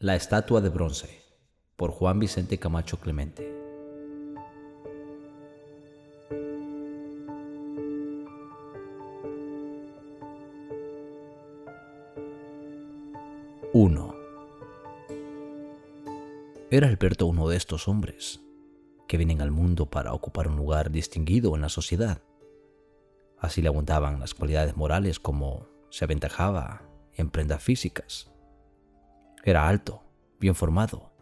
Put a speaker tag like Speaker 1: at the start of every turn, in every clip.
Speaker 1: La estatua de bronce por Juan Vicente Camacho Clemente. Uno. Era Alberto uno de estos hombres que vienen al mundo para ocupar un lugar distinguido en la sociedad. Así le abundaban las cualidades morales como se aventajaba en prendas físicas era alto, bien formado,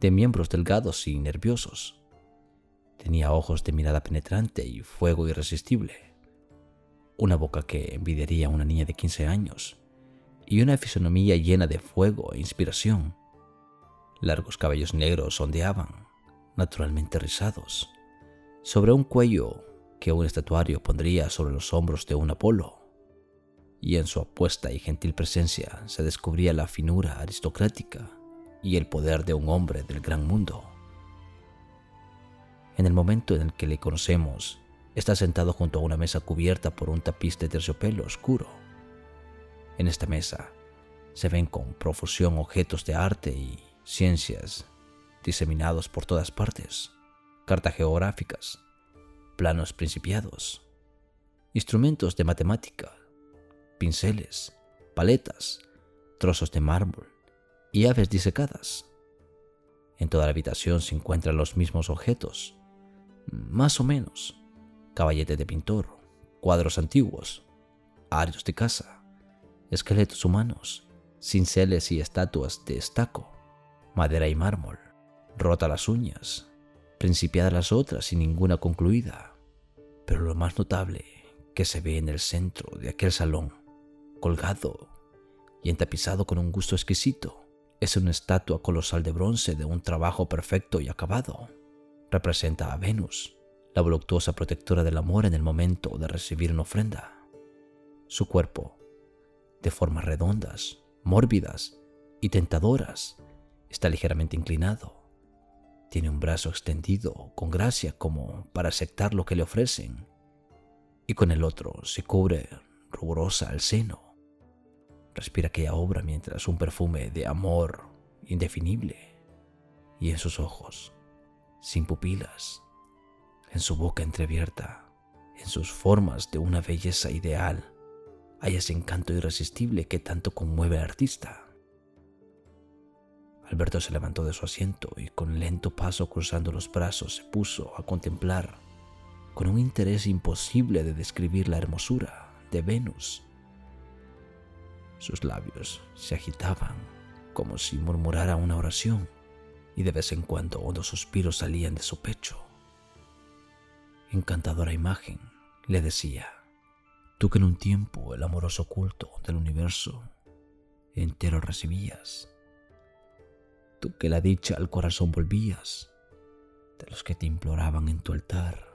Speaker 1: de miembros delgados y nerviosos. Tenía ojos de mirada penetrante y fuego irresistible. Una boca que envidiaría a una niña de 15 años y una fisonomía llena de fuego e inspiración. Largos cabellos negros ondeaban, naturalmente rizados, sobre un cuello que un estatuario pondría sobre los hombros de un Apolo y en su apuesta y gentil presencia se descubría la finura aristocrática y el poder de un hombre del gran mundo. En el momento en el que le conocemos, está sentado junto a una mesa cubierta por un tapiz de terciopelo oscuro. En esta mesa se ven con profusión objetos de arte y ciencias diseminados por todas partes, cartas geográficas, planos principiados, instrumentos de matemática, pinceles, paletas, trozos de mármol y aves disecadas. En toda la habitación se encuentran los mismos objetos, más o menos, caballete de pintor, cuadros antiguos, arios de casa, esqueletos humanos, cinceles y estatuas de estaco, madera y mármol, rota las uñas, principiadas las otras y ninguna concluida. Pero lo más notable que se ve en el centro de aquel salón colgado y entapizado con un gusto exquisito. Es una estatua colosal de bronce de un trabajo perfecto y acabado. Representa a Venus, la voluptuosa protectora del amor en el momento de recibir una ofrenda. Su cuerpo, de formas redondas, mórbidas y tentadoras, está ligeramente inclinado. Tiene un brazo extendido con gracia como para aceptar lo que le ofrecen, y con el otro se cubre ruborosa el seno respira aquella obra mientras un perfume de amor indefinible y en sus ojos, sin pupilas, en su boca entreabierta, en sus formas de una belleza ideal, hay ese encanto irresistible que tanto conmueve al artista. Alberto se levantó de su asiento y con lento paso cruzando los brazos se puso a contemplar con un interés imposible de describir la hermosura de Venus sus labios se agitaban como si murmurara una oración y de vez en cuando hondos suspiros salían de su pecho. Encantadora imagen, le decía, tú que en un tiempo el amoroso culto del universo entero recibías, tú que la dicha al corazón volvías, de los que te imploraban en tu altar,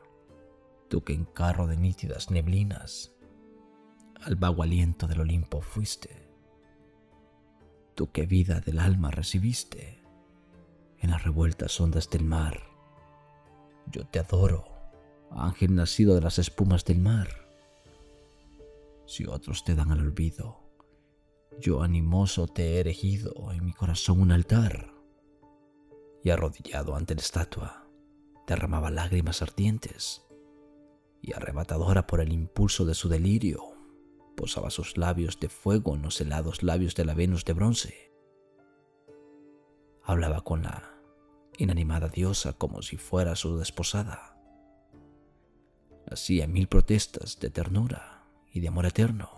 Speaker 1: tú que en carro de nítidas neblinas al vago aliento del Olimpo fuiste. Tú que vida del alma recibiste en las revueltas ondas del mar. Yo te adoro, ángel nacido de las espumas del mar. Si otros te dan al olvido, yo animoso te he erigido en mi corazón un altar. Y arrodillado ante la estatua, derramaba lágrimas ardientes y arrebatadora por el impulso de su delirio, posaba sus labios de fuego en los helados labios de la Venus de bronce. Hablaba con la inanimada diosa como si fuera su desposada. Hacía mil protestas de ternura y de amor eterno.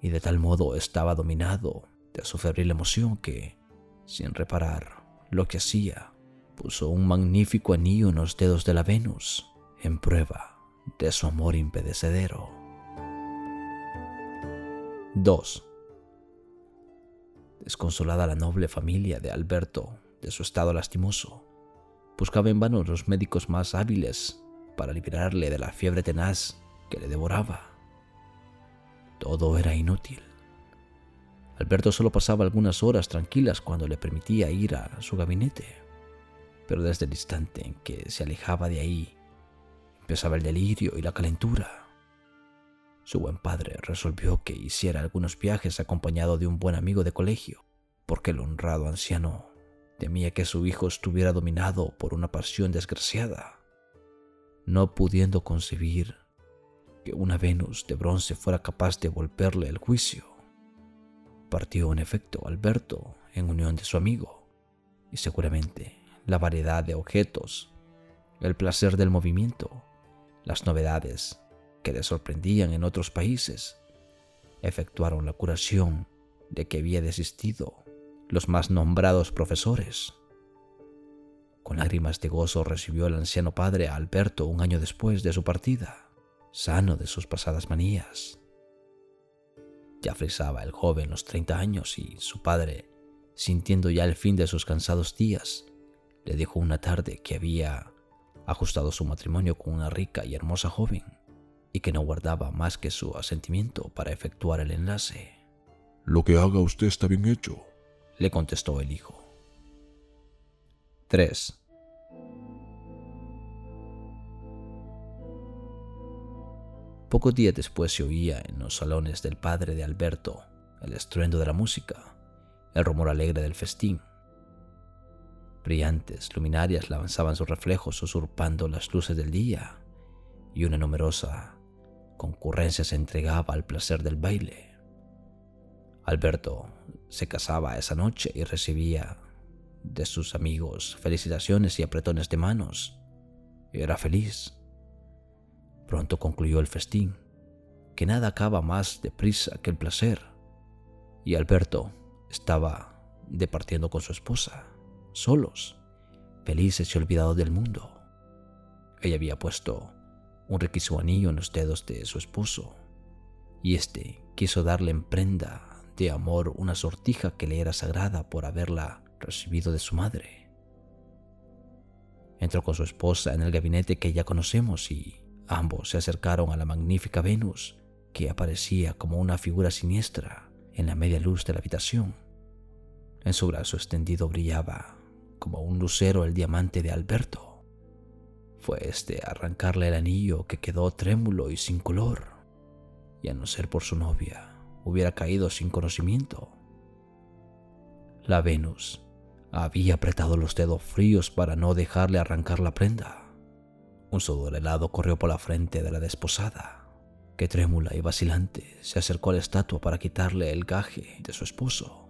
Speaker 1: Y de tal modo estaba dominado de su febril emoción que, sin reparar lo que hacía, puso un magnífico anillo en los dedos de la Venus en prueba de su amor impedecedero. 2. Desconsolada la noble familia de Alberto de su estado lastimoso, buscaba en vano los médicos más hábiles para liberarle de la fiebre tenaz que le devoraba. Todo era inútil. Alberto solo pasaba algunas horas tranquilas cuando le permitía ir a su gabinete, pero desde el instante en que se alejaba de ahí, empezaba el delirio y la calentura. Su buen padre resolvió que hiciera algunos viajes acompañado de un buen amigo de colegio, porque el honrado anciano temía que su hijo estuviera dominado por una pasión desgraciada, no pudiendo concebir que una Venus de bronce fuera capaz de volverle el juicio. Partió en efecto Alberto en unión de su amigo, y seguramente la variedad de objetos, el placer del movimiento, las novedades que le sorprendían en otros países, efectuaron la curación de que había desistido los más nombrados profesores. Con lágrimas de gozo recibió el anciano padre a Alberto un año después de su partida, sano de sus pasadas manías. Ya frisaba el joven los 30 años y su padre, sintiendo ya el fin de sus cansados días, le dijo una tarde que había ajustado su matrimonio con una rica y hermosa joven y que no guardaba más que su asentimiento para efectuar el enlace.
Speaker 2: Lo que haga usted está bien hecho,
Speaker 1: le contestó el hijo. 3. Pocos días después se oía en los salones del padre de Alberto el estruendo de la música, el rumor alegre del festín. Brillantes luminarias lanzaban sus reflejos usurpando las luces del día y una numerosa concurrencia se entregaba al placer del baile. Alberto se casaba esa noche y recibía de sus amigos felicitaciones y apretones de manos. Era feliz. Pronto concluyó el festín, que nada acaba más deprisa que el placer, y Alberto estaba departiendo con su esposa, solos, felices y olvidados del mundo. Ella había puesto un riquísimo anillo en los dedos de su esposo, y éste quiso darle en prenda de amor una sortija que le era sagrada por haberla recibido de su madre. Entró con su esposa en el gabinete que ya conocemos y ambos se acercaron a la magnífica Venus que aparecía como una figura siniestra en la media luz de la habitación. En su brazo extendido brillaba como un lucero el diamante de Alberto. Fue este arrancarle el anillo que quedó trémulo y sin color, y a no ser por su novia, hubiera caído sin conocimiento. La Venus había apretado los dedos fríos para no dejarle arrancar la prenda. Un sudor helado corrió por la frente de la desposada, que trémula y vacilante se acercó a la estatua para quitarle el gaje de su esposo.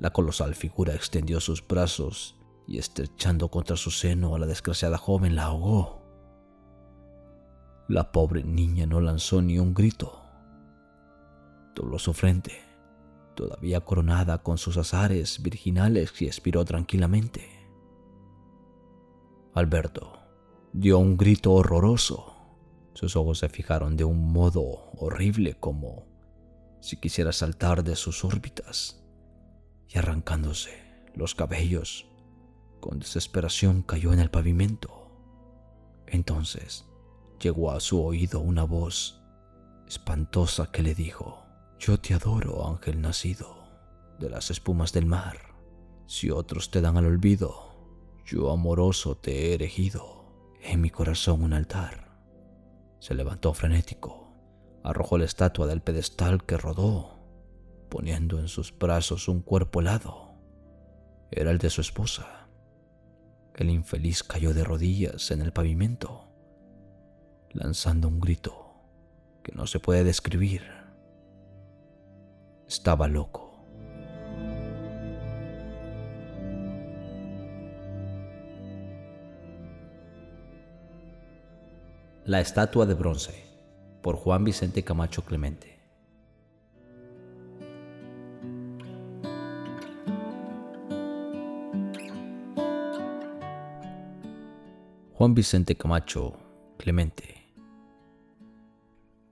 Speaker 1: La colosal figura extendió sus brazos y estrechando contra su seno a la desgraciada joven la ahogó. La pobre niña no lanzó ni un grito dobló su frente, todavía coronada con sus azares virginales, y expiró tranquilamente. Alberto dio un grito horroroso. Sus ojos se fijaron de un modo horrible como si quisiera saltar de sus órbitas y arrancándose los cabellos, con desesperación cayó en el pavimento. Entonces llegó a su oído una voz espantosa que le dijo, yo te adoro, ángel nacido de las espumas del mar. Si otros te dan al olvido, yo amoroso te he erigido en mi corazón un altar. Se levantó frenético, arrojó la estatua del pedestal que rodó, poniendo en sus brazos un cuerpo helado. Era el de su esposa. El infeliz cayó de rodillas en el pavimento, lanzando un grito que no se puede describir estaba loco. La estatua de bronce por Juan Vicente Camacho Clemente. Vicente Camacho Clemente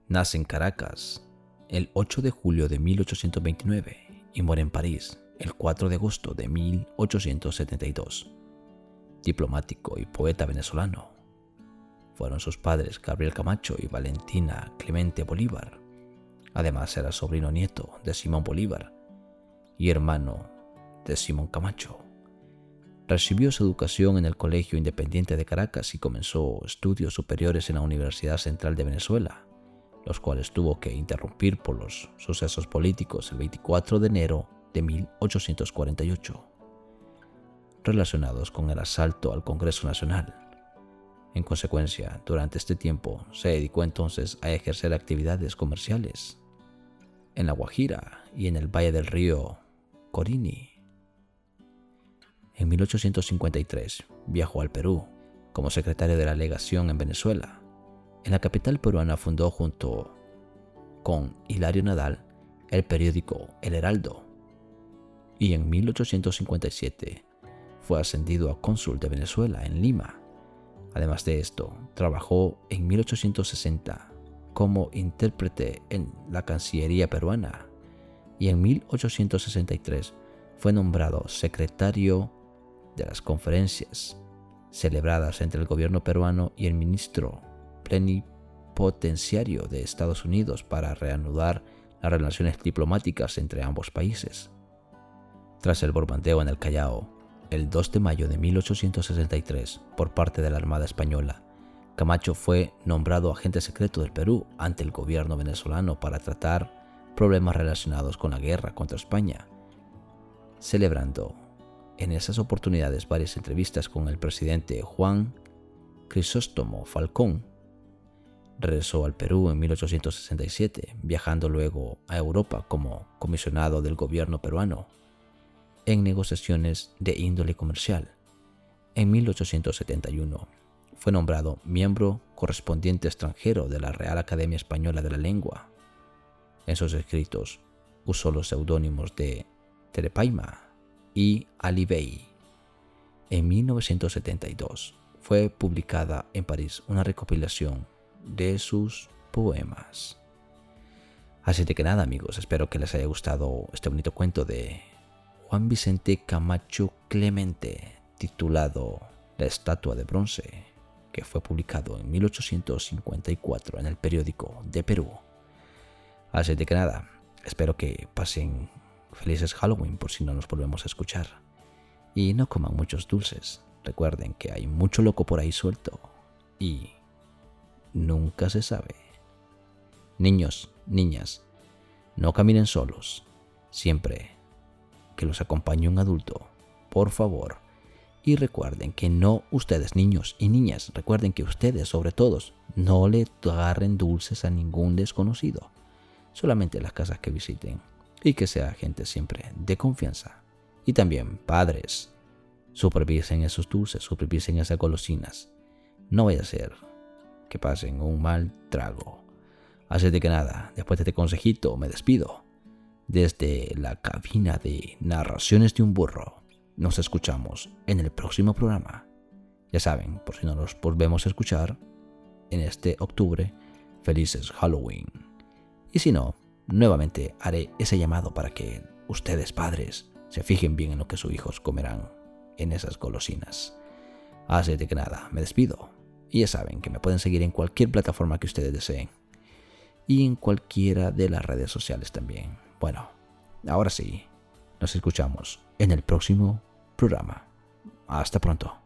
Speaker 1: nace en Caracas el 8 de julio de 1829 y muere en París el 4 de agosto de 1872. Diplomático y poeta venezolano. Fueron sus padres Gabriel Camacho y Valentina Clemente Bolívar. Además era sobrino nieto de Simón Bolívar y hermano de Simón Camacho. Recibió su educación en el Colegio Independiente de Caracas y comenzó estudios superiores en la Universidad Central de Venezuela los cuales tuvo que interrumpir por los sucesos políticos el 24 de enero de 1848, relacionados con el asalto al Congreso Nacional. En consecuencia, durante este tiempo se dedicó entonces a ejercer actividades comerciales en La Guajira y en el Valle del Río Corini. En 1853 viajó al Perú como secretario de la legación en Venezuela. En la capital peruana fundó junto con Hilario Nadal el periódico El Heraldo y en 1857 fue ascendido a cónsul de Venezuela en Lima. Además de esto, trabajó en 1860 como intérprete en la Cancillería peruana y en 1863 fue nombrado secretario de las conferencias celebradas entre el gobierno peruano y el ministro plenipotenciario de Estados Unidos para reanudar las relaciones diplomáticas entre ambos países. Tras el bombardeo en el Callao, el 2 de mayo de 1863, por parte de la Armada Española, Camacho fue nombrado agente secreto del Perú ante el gobierno venezolano para tratar problemas relacionados con la guerra contra España, celebrando en esas oportunidades varias entrevistas con el presidente Juan Crisóstomo Falcón. Regresó al Perú en 1867, viajando luego a Europa como comisionado del gobierno peruano en negociaciones de índole comercial. En 1871 fue nombrado miembro correspondiente extranjero de la Real Academia Española de la Lengua. En sus escritos usó los seudónimos de Terepaima y Alibey. En 1972 fue publicada en París una recopilación de sus poemas. Así de que nada amigos, espero que les haya gustado este bonito cuento de Juan Vicente Camacho Clemente, titulado La estatua de bronce, que fue publicado en 1854 en el periódico de Perú. Así de que nada, espero que pasen felices Halloween por si no nos volvemos a escuchar. Y no coman muchos dulces. Recuerden que hay mucho loco por ahí suelto. Y nunca se sabe. Niños, niñas, no caminen solos. Siempre que los acompañe un adulto, por favor. Y recuerden que no ustedes, niños y niñas, recuerden que ustedes, sobre todos, no le agarren dulces a ningún desconocido, solamente las casas que visiten, y que sea gente siempre de confianza. Y también, padres, supervisen esos dulces, supervisen esas golosinas. No vaya a ser que pasen un mal trago. Así de que nada, después de este consejito me despido desde la cabina de narraciones de un burro. Nos escuchamos en el próximo programa. Ya saben, por si no nos volvemos a escuchar en este octubre, felices Halloween. Y si no, nuevamente haré ese llamado para que ustedes padres se fijen bien en lo que sus hijos comerán en esas golosinas. Así de que nada, me despido. Y ya saben que me pueden seguir en cualquier plataforma que ustedes deseen. Y en cualquiera de las redes sociales también. Bueno, ahora sí, nos escuchamos en el próximo programa. Hasta pronto.